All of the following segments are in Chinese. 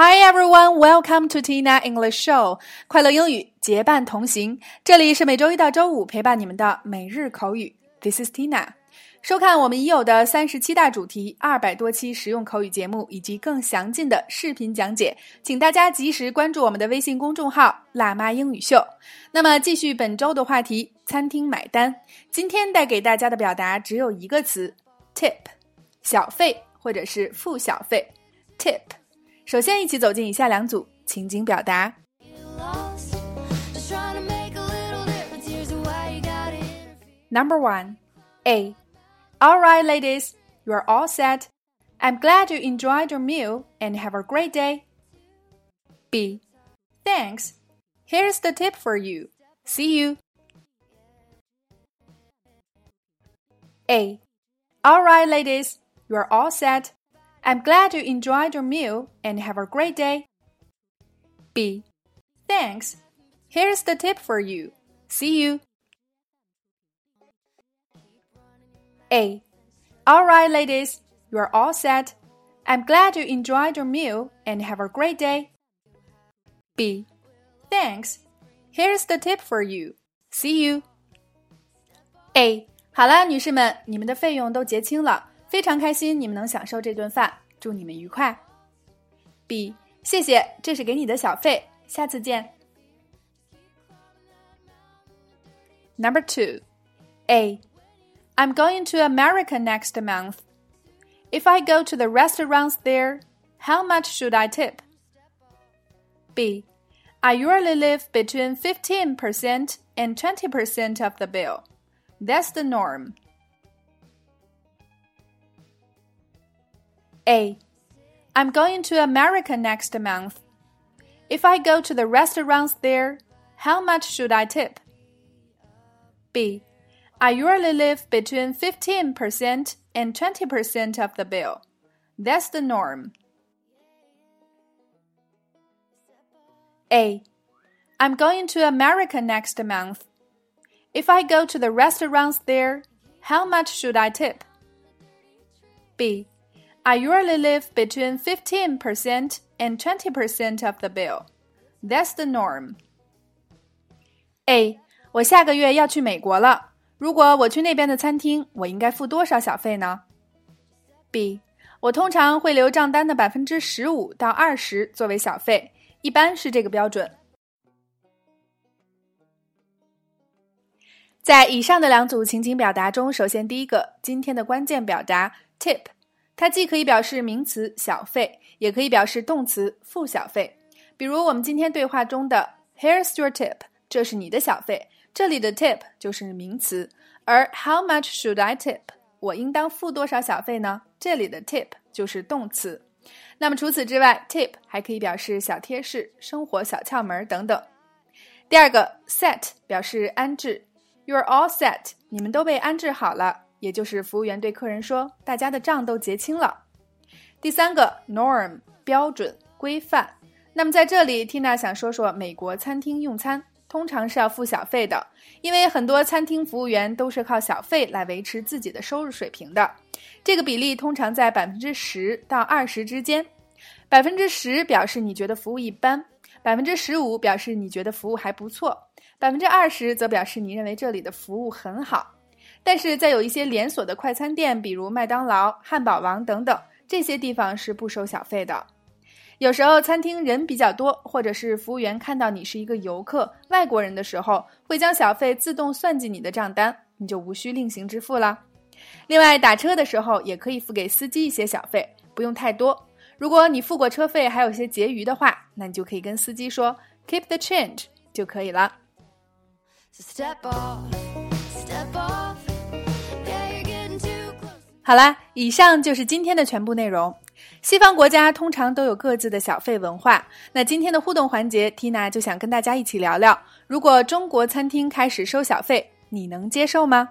Hi everyone, welcome to Tina English Show。快乐英语结伴同行，这里是每周一到周五陪伴你们的每日口语。This is Tina。收看我们已有的三十七大主题、二百多期实用口语节目以及更详尽的视频讲解，请大家及时关注我们的微信公众号“辣妈英语秀”。那么，继续本周的话题：餐厅买单。今天带给大家的表达只有一个词：tip，小费或者是付小费。tip。首先，一起走进以下两组情景表达。Number one, A. All right, ladies, you are all set. I'm glad you enjoyed your meal and have a great day. B. Thanks. Here's the tip for you. See you. A. All right, ladies, you are all set. I'm glad you enjoyed your meal and have a great day. B. Thanks. Here's the tip for you. See you. A. All right, ladies, you are all set. I'm glad you enjoyed your meal and have a great day. B. Thanks. Here's the tip for you. See you. A. 好了，女士们，你们的费用都结清了。 非常开心你们能享受这顿饭，祝你们愉快。B，谢谢，这是给你的小费，下次见。Number two, A, I'm going to America next month. If I go to the restaurants there, how much should I tip? B, I usually live between 15% and 20% of the bill. That's the norm. A. I'm going to America next month. If I go to the restaurants there, how much should I tip? B. I usually live between 15% and 20% of the bill. That's the norm. A. I'm going to America next month. If I go to the restaurants there, how much should I tip? B. I usually live between 15% and 20% of the bill. That's the norm. A. 我下个月要去美国了。如果我去那边的餐厅，我应该付多少小费呢？B. 我通常会留账单的百分之十五到二十作为小费，一般是这个标准。在以上的两组情景表达中，首先第一个，今天的关键表达 tip。它既可以表示名词小费，也可以表示动词付小费。比如我们今天对话中的 "Here's your tip"，这是你的小费。这里的 tip 就是名词，而 "How much should I tip"，我应当付多少小费呢？这里的 tip 就是动词。那么除此之外，tip 还可以表示小贴士、生活小窍门等等。第二个 set 表示安置，You're all set，你们都被安置好了。也就是服务员对客人说：“大家的账都结清了。”第三个 norm 标准规范。那么在这里，Tina 想说说美国餐厅用餐通常是要付小费的，因为很多餐厅服务员都是靠小费来维持自己的收入水平的。这个比例通常在百分之十到二十之间。百分之十表示你觉得服务一般，百分之十五表示你觉得服务还不错，百分之二十则表示你认为这里的服务很好。但是在有一些连锁的快餐店，比如麦当劳、汉堡王等等，这些地方是不收小费的。有时候餐厅人比较多，或者是服务员看到你是一个游客、外国人的时候，会将小费自动算进你的账单，你就无需另行支付了。另外，打车的时候也可以付给司机一些小费，不用太多。如果你付过车费还有些结余的话，那你就可以跟司机说 “keep the change” 就可以了。step 好啦，以上就是今天的全部内容。西方国家通常都有各自的小费文化。那今天的互动环节，Tina 就想跟大家一起聊聊：如果中国餐厅开始收小费，你能接受吗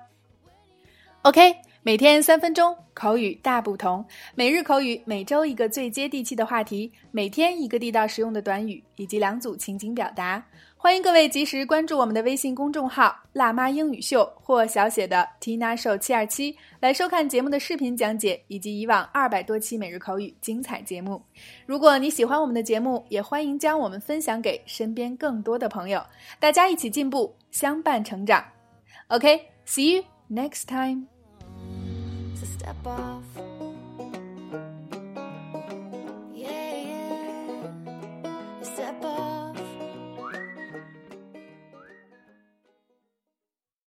？OK，每天三分钟，口语大不同。每日口语，每周一个最接地气的话题，每天一个地道实用的短语，以及两组情景表达。欢迎各位及时关注我们的微信公众号“辣妈英语秀”或小写的 Tina Show 七二七，来收看节目的视频讲解以及以往二百多期每日口语精彩节目。如果你喜欢我们的节目，也欢迎将我们分享给身边更多的朋友，大家一起进步，相伴成长。OK，see you next time. To step off